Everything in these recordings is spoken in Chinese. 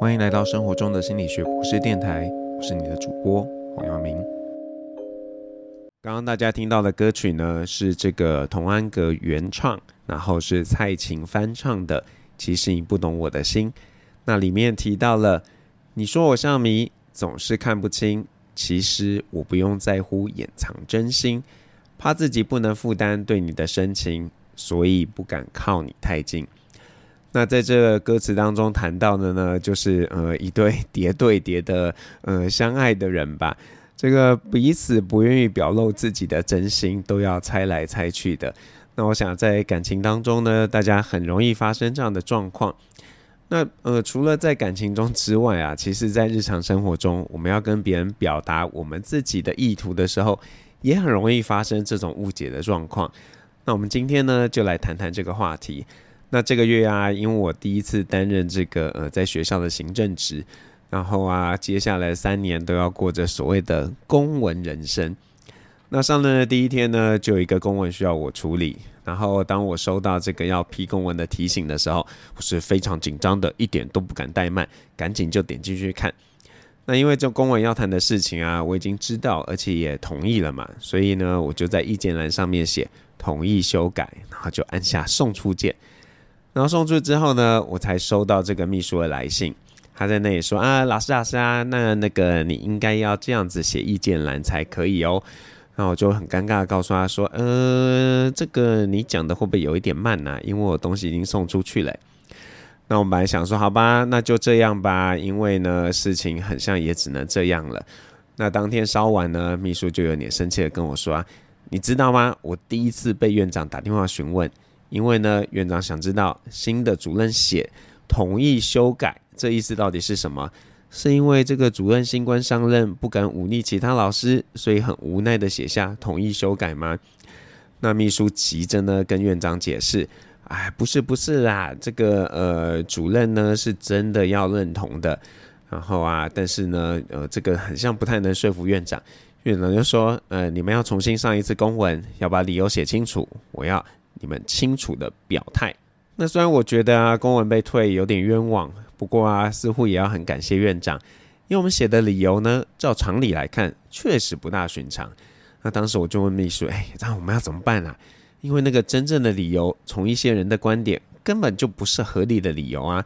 欢迎来到生活中的心理学博士电台，我是你的主播黄耀明。刚刚大家听到的歌曲呢，是这个童安格原唱，然后是蔡琴翻唱的。其实你不懂我的心。那里面提到了，你说我像谜，总是看不清。其实我不用在乎掩藏真心，怕自己不能负担对你的深情，所以不敢靠你太近。那在这歌词当中谈到的呢，就是呃一对叠对叠的呃相爱的人吧，这个彼此不愿意表露自己的真心，都要猜来猜去的。那我想在感情当中呢，大家很容易发生这样的状况。那呃除了在感情中之外啊，其实在日常生活中，我们要跟别人表达我们自己的意图的时候，也很容易发生这种误解的状况。那我们今天呢，就来谈谈这个话题。那这个月啊，因为我第一次担任这个呃在学校的行政职，然后啊，接下来三年都要过着所谓的公文人生。那上任的第一天呢，就有一个公文需要我处理。然后当我收到这个要批公文的提醒的时候，我是非常紧张的，一点都不敢怠慢，赶紧就点进去看。那因为这公文要谈的事情啊，我已经知道，而且也同意了嘛，所以呢，我就在意见栏上面写同意修改，然后就按下送出键。然后送出之后呢，我才收到这个秘书的来信，他在那里说啊，老师老师啊，那那个你应该要这样子写意见栏才可以哦。那我就很尴尬的告诉他说，呃，这个你讲的会不会有一点慢呢？因为我东西已经送出去了。那我们本来想说，好吧，那就这样吧，因为呢，事情很像也只能这样了。那当天稍晚呢，秘书就有点生气的跟我说，你知道吗？我第一次被院长打电话询问。因为呢，院长想知道新的主任写同意修改，这意思到底是什么？是因为这个主任新官上任，不敢忤逆其他老师，所以很无奈的写下同意修改吗？那秘书急着呢跟院长解释，哎，不是不是啦，这个呃主任呢是真的要认同的，然后啊，但是呢呃这个很像不太能说服院长，院长就说，呃你们要重新上一次公文，要把理由写清楚，我要。你们清楚的表态。那虽然我觉得啊，公文被退有点冤枉，不过啊，似乎也要很感谢院长，因为我们写的理由呢，照常理来看，确实不大寻常。那当时我就问秘书，哎，那我们要怎么办啊？因为那个真正的理由，从一些人的观点，根本就不是合理的理由啊。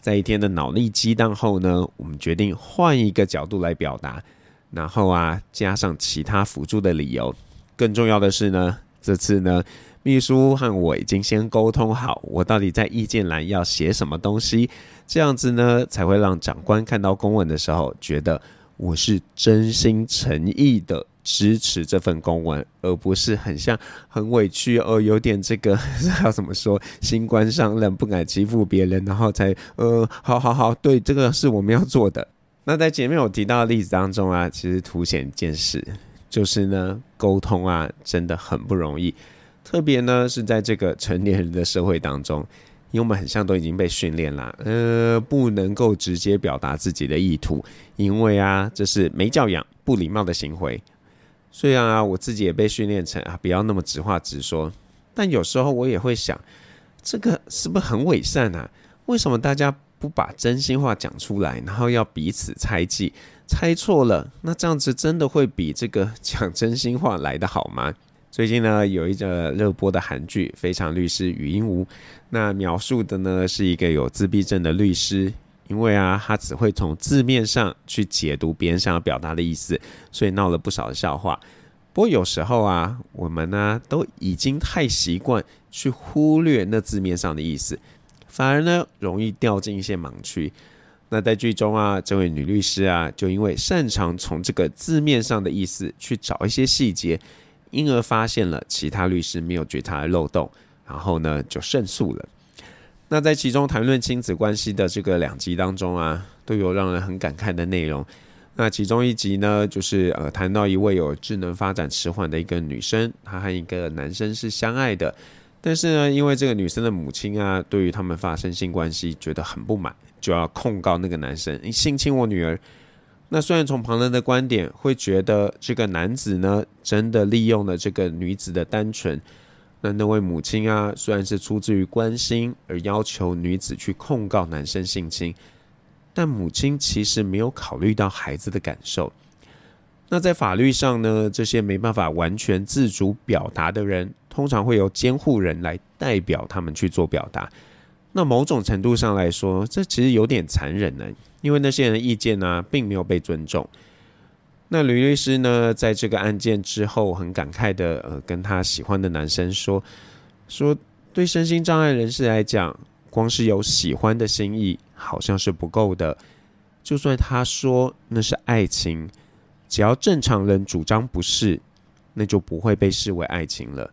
在一天的脑力激荡后呢，我们决定换一个角度来表达，然后啊，加上其他辅助的理由。更重要的是呢，这次呢。秘书和我已经先沟通好，我到底在意见栏要写什么东西，这样子呢，才会让长官看到公文的时候，觉得我是真心诚意的支持这份公文，而不是很像很委屈而、呃、有点这个要怎么说，新官上任不敢欺负别人，然后才呃，好好好，对，这个是我们要做的。那在前面我提到的例子当中啊，其实凸显一件事，就是呢，沟通啊，真的很不容易。特别呢是在这个成年人的社会当中，因为我们很像都已经被训练了，呃，不能够直接表达自己的意图，因为啊，这是没教养、不礼貌的行为。虽然啊，我自己也被训练成啊，不要那么直话直说，但有时候我也会想，这个是不是很伪善啊？为什么大家不把真心话讲出来，然后要彼此猜忌？猜错了，那这样子真的会比这个讲真心话来得好吗？最近呢，有一个热播的韩剧《非常律师禹英禑》，那描述的呢是一个有自闭症的律师，因为啊，他只会从字面上去解读别人想要表达的意思，所以闹了不少的笑话。不过有时候啊，我们呢都已经太习惯去忽略那字面上的意思，反而呢容易掉进一些盲区。那在剧中啊，这位女律师啊，就因为擅长从这个字面上的意思去找一些细节。因而发现了其他律师没有觉察的漏洞，然后呢就胜诉了。那在其中谈论亲子关系的这个两集当中啊，都有让人很感慨的内容。那其中一集呢，就是呃谈到一位有智能发展迟缓的一个女生，她和一个男生是相爱的，但是呢，因为这个女生的母亲啊，对于他们发生性关系觉得很不满，就要控告那个男生，性侵我女儿。那虽然从旁人的观点会觉得这个男子呢，真的利用了这个女子的单纯，那那位母亲啊，虽然是出自于关心而要求女子去控告男生性侵，但母亲其实没有考虑到孩子的感受。那在法律上呢，这些没办法完全自主表达的人，通常会由监护人来代表他们去做表达。那某种程度上来说，这其实有点残忍呢，因为那些人的意见呢、并没有被尊重。那吕律师呢，在这个案件之后，很感慨的呃，跟他喜欢的男生说，说对身心障碍人士来讲，光是有喜欢的心意，好像是不够的。就算他说那是爱情。只要正常人主张不是，那就不会被视为爱情了。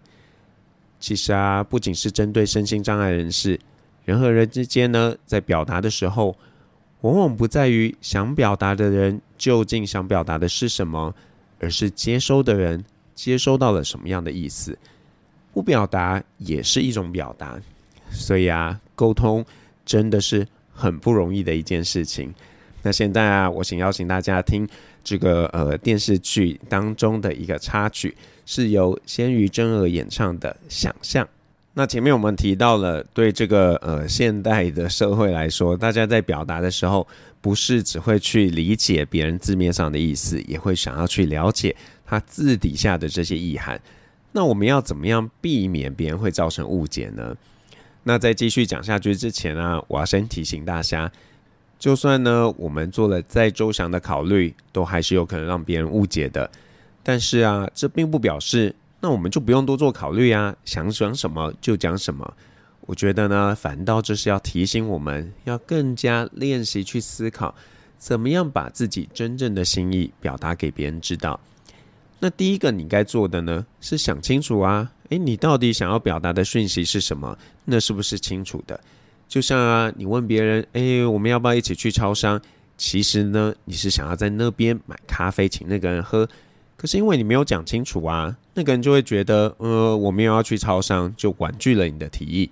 其实啊，不仅是针对身心障碍人士，人和人之间呢，在表达的时候，往往不在于想表达的人究竟想表达的是什么，而是接收的人接收到了什么样的意思。不表达也是一种表达，所以啊，沟通真的是很不容易的一件事情。那现在啊，我想邀请大家听这个呃电视剧当中的一个插曲，是由鲜于真儿演唱的《想象》。那前面我们提到了，对这个呃现代的社会来说，大家在表达的时候，不是只会去理解别人字面上的意思，也会想要去了解他字底下的这些意涵。那我们要怎么样避免别人会造成误解呢？那在继续讲下去之前啊，我要先提醒大家。就算呢，我们做了再周详的考虑，都还是有可能让别人误解的。但是啊，这并不表示那我们就不用多做考虑啊，想讲什么就讲什么。我觉得呢，反倒这是要提醒我们要更加练习去思考，怎么样把自己真正的心意表达给别人知道。那第一个你该做的呢，是想清楚啊，诶，你到底想要表达的讯息是什么？那是不是清楚的？就像啊，你问别人，哎，我们要不要一起去超商？其实呢，你是想要在那边买咖啡，请那个人喝。可是因为你没有讲清楚啊，那个人就会觉得，呃，我没有要去超商，就婉拒了你的提议。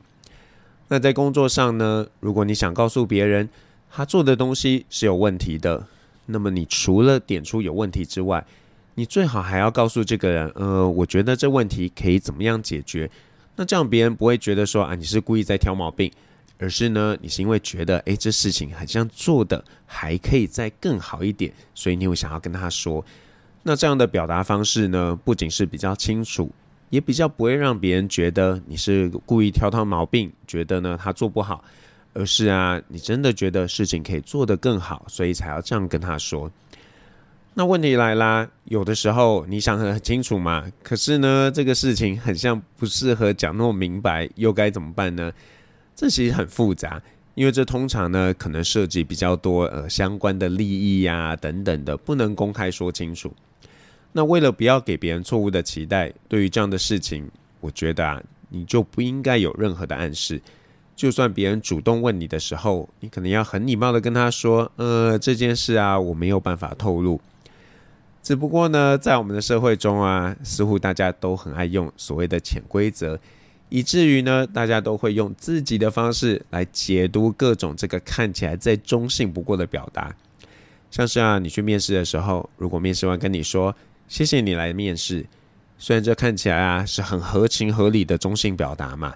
那在工作上呢，如果你想告诉别人他做的东西是有问题的，那么你除了点出有问题之外，你最好还要告诉这个人，呃，我觉得这问题可以怎么样解决。那这样别人不会觉得说啊，你是故意在挑毛病。而是呢，你是因为觉得，哎，这事情好像做的还可以再更好一点，所以你会想要跟他说。那这样的表达方式呢，不仅是比较清楚，也比较不会让别人觉得你是故意挑他毛病，觉得呢他做不好，而是啊，你真的觉得事情可以做得更好，所以才要这样跟他说。那问题来啦，有的时候你想很清楚嘛，可是呢，这个事情很像不适合讲那么明白，又该怎么办呢？这其实很复杂，因为这通常呢可能涉及比较多呃相关的利益呀、等等的，不能公开说清楚。那为了不要给别人错误的期待，对于这样的事情，我觉得啊，你就不应该有任何的暗示。就算别人主动问你的时候，你可能要很礼貌的跟他说：“呃，这件事啊，我没有办法透露。”只不过呢，在我们的社会中啊，似乎大家都很爱用所谓的潜规则。以至于呢，大家都会用自己的方式来解读各种这个看起来再中性不过的表达，像是啊，你去面试的时候，如果面试官跟你说“谢谢你来面试”，虽然这看起来啊是很合情合理的中性表达嘛，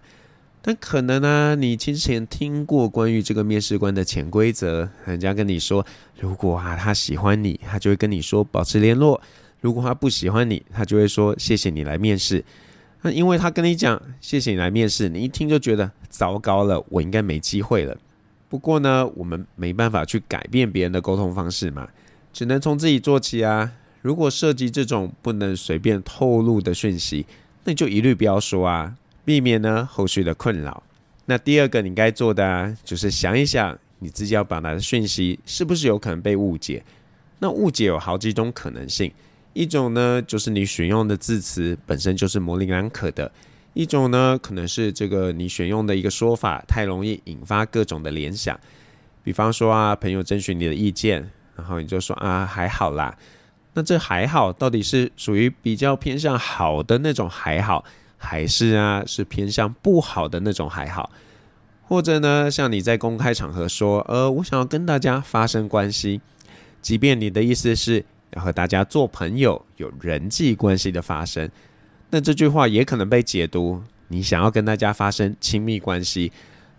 但可能呢，你之前听过关于这个面试官的潜规则，人家跟你说，如果啊他喜欢你，他就会跟你说保持联络；如果他不喜欢你，他就会说谢谢你来面试。那因为他跟你讲，谢谢你来面试，你一听就觉得糟糕了，我应该没机会了。不过呢，我们没办法去改变别人的沟通方式嘛，只能从自己做起啊。如果涉及这种不能随便透露的讯息，那你就一律不要说啊，避免呢后续的困扰。那第二个你该做的啊，就是想一想你自己要表达的讯息是不是有可能被误解。那误解有好几种可能性。一种呢，就是你选用的字词本身就是模棱两可的；一种呢，可能是这个你选用的一个说法太容易引发各种的联想。比方说啊，朋友征询你的意见，然后你就说啊，还好啦。那这还好，到底是属于比较偏向好的那种还好，还是啊是偏向不好的那种还好？或者呢，像你在公开场合说，呃，我想要跟大家发生关系，即便你的意思是。要和大家做朋友，有人际关系的发生，那这句话也可能被解读，你想要跟大家发生亲密关系，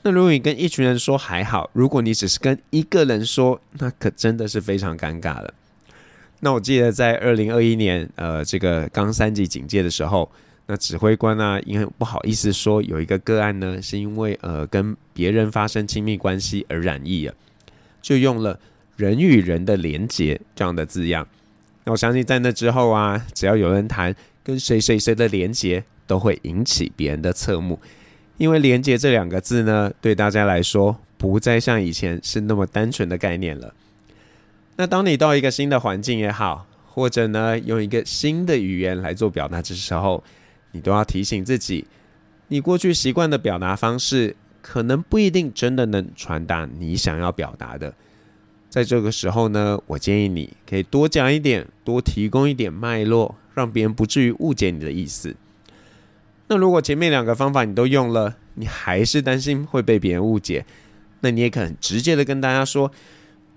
那如果你跟一群人说还好，如果你只是跟一个人说，那可真的是非常尴尬了。那我记得在二零二一年，呃，这个刚三级警戒的时候，那指挥官呢、啊，因为不好意思说有一个个案呢，是因为呃跟别人发生亲密关系而染疫了，就用了人与人的连结这样的字样。那我相信在那之后啊，只要有人谈跟谁谁谁的连结，都会引起别人的侧目，因为连结这两个字呢，对大家来说不再像以前是那么单纯的概念了。那当你到一个新的环境也好，或者呢用一个新的语言来做表达的时候，你都要提醒自己，你过去习惯的表达方式，可能不一定真的能传达你想要表达的。在这个时候呢，我建议你可以多讲一点，多提供一点脉络，让别人不至于误解你的意思。那如果前面两个方法你都用了，你还是担心会被别人误解，那你也可以很直接的跟大家说。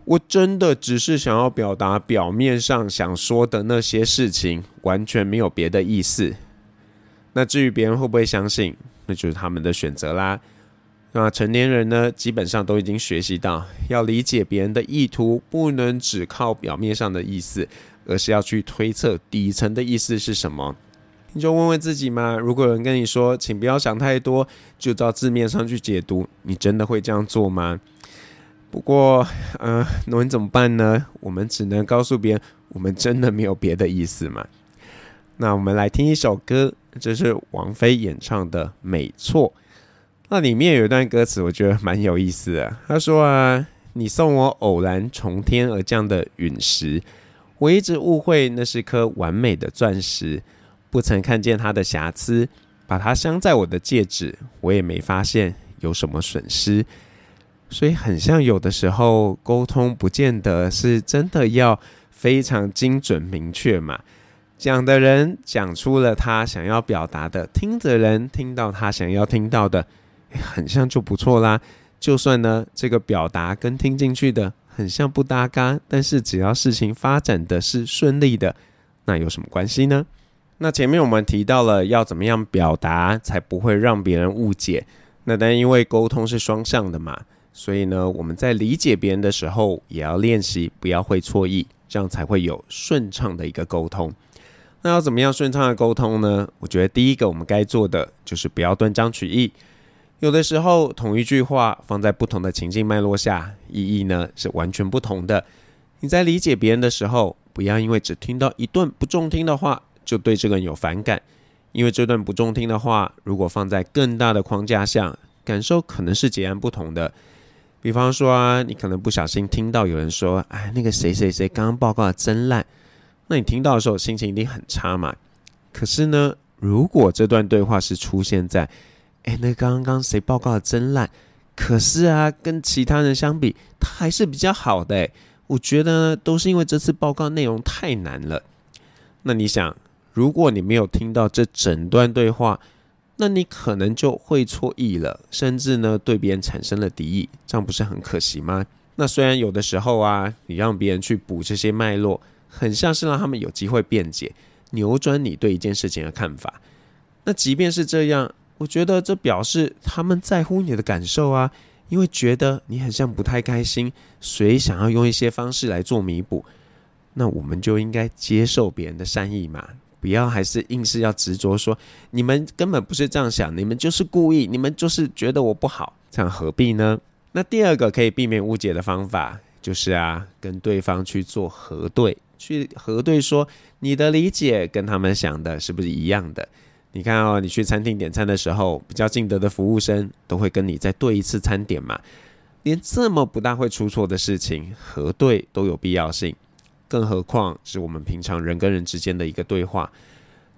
我真的只是想要表达表面上想说的那些事情，完全没有别的意思。那至于别人会不会相信，那就是他们的选择啦。那成年人呢，基本上都已经学习到，要理解别人的意图，不能只靠表面上的意思，而是要去推测底层的意思是什么。你就问问自己嘛，如果有人跟你说，请不要想太多，就照字面上去解读，你真的会这样做吗？不过，呃，那你怎么办呢？我们只能告诉别人，我们真的没有别的意思嘛。那我们来听一首歌，这是王菲演唱的《没错》。那里面有一段歌词，我觉得蛮有意思的。他说啊，你送我偶然从天而降的陨石，我一直误会那是颗完美的钻石，不曾看见它的瑕疵，把它镶在我的戒指，我也没发现有什么损失。所以很像有的时候沟通不见得是真的要非常精准明确嘛。讲的人讲出了他想要表达的，听的人听到他想要听到的，很像就不错啦。就算呢这个表达跟听进去的很像不搭嘎，但是只要事情发展的是顺利的，那有什么关系呢？那前面我们提到了要怎么样表达才不会让别人误解，那但因为沟通是双向的嘛。所以呢，我们在理解别人的时候，也要练习不要会错意，这样才会有顺畅的一个沟通。那要怎么样顺畅的沟通呢？我觉得第一个我们该做的就是不要断章取义。有的时候，同一句话放在不同的情境脉络下，意义呢是完全不同的。你在理解别人的时候，不要因为只听到一段不中听的话，就对这个人有反感。因为这段不中听的话，如果放在更大的框架下，感受可能是截然不同的。比方说啊，你可能不小心听到有人说：“哎，那个谁谁谁刚刚报告的真烂。”那你听到的时候心情一定很差嘛。可是呢，如果这段对话是出现在：“哎，那刚刚谁报告的真烂？”可是啊，跟其他人相比，他还是比较好的。我觉得，都是因为这次报告内容太难了。那你想，如果你没有听到这整段对话，那你可能就会错意了，甚至呢对别人产生了敌意，这样不是很可惜吗？那虽然有的时候啊，你让别人去补这些脉络，很像是让他们有机会辩解、扭转你对一件事情的看法。那即便是这样，我觉得这表示他们在乎你的感受啊，因为觉得你很像不太开心，所以想要用一些方式来做弥补。那我们就应该接受别人的善意嘛。不要还是硬是要执着说，你们根本不是这样想，你们就是故意，你们就是觉得我不好，这样何必呢？那第二个可以避免误解的方法，就是啊，跟对方去做核对，去核对说你的理解跟他们想的是不是一样的？你看哦，你去餐厅点餐的时候，比较尽责的服务生都会跟你再对一次餐点嘛，连这么不大会出错的事情，核对都有必要性。更何况是我们平常人跟人之间的一个对话。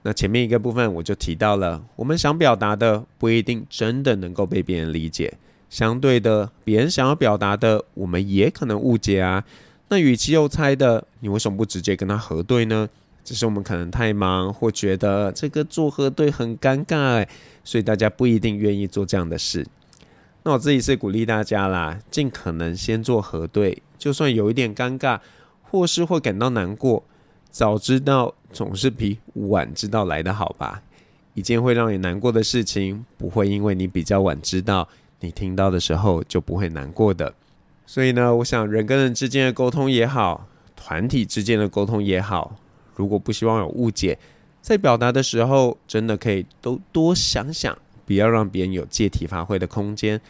那前面一个部分我就提到了，我们想表达的不一定真的能够被别人理解。相对的，别人想要表达的，我们也可能误解啊。那与其有猜的，你为什么不直接跟他核对呢？只是我们可能太忙，或觉得这个做核对很尴尬，所以大家不一定愿意做这样的事。那我自己是鼓励大家啦，尽可能先做核对，就算有一点尴尬。或是会感到难过，早知道总是比晚知道来得好吧。一件会让你难过的事情，不会因为你比较晚知道，你听到的时候就不会难过的。所以呢，我想人跟人之间的沟通也好，团体之间的沟通也好，如果不希望有误解，在表达的时候，真的可以都多想想，不要让别人有借题发挥的空间。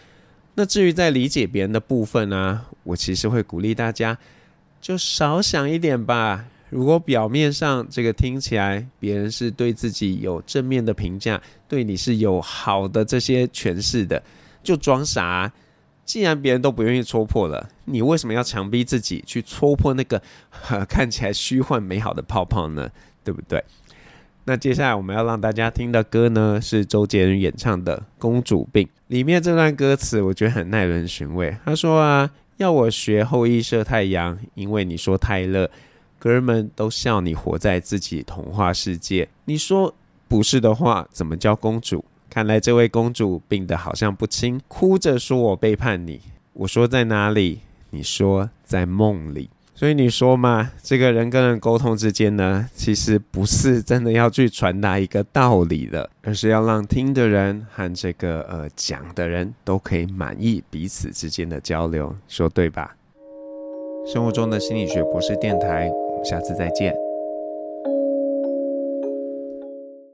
那至于在理解别人的部分呢、我其实会鼓励大家，就少想一点吧。如果表面上这个听起来别人是对自己有正面的评价，对你是有好的这些诠释的，就装傻。既然别人都不愿意戳破了，你为什么要强逼自己去戳破那个看起来虚幻美好的泡泡呢？对不对？那接下来我们要让大家听的歌呢，是周杰伦演唱的《公主病》。里面这段歌词我觉得很耐人寻味。他说啊，要我学后羿射太阳，因为你说太热，哥儿们都笑你活在自己童话世界。你说不是的话，怎么叫公主？看来这位公主病得好像不轻，哭着说我背叛你。我说在哪里？你说在梦里。所以你说嘛，这个人跟人沟通之间呢，其实不是真的要去传达一个道理的，而是要让听的人和这个呃讲的人都可以满意彼此之间的交流，说对吧？生活中的心理学博士电台，我们下次再见。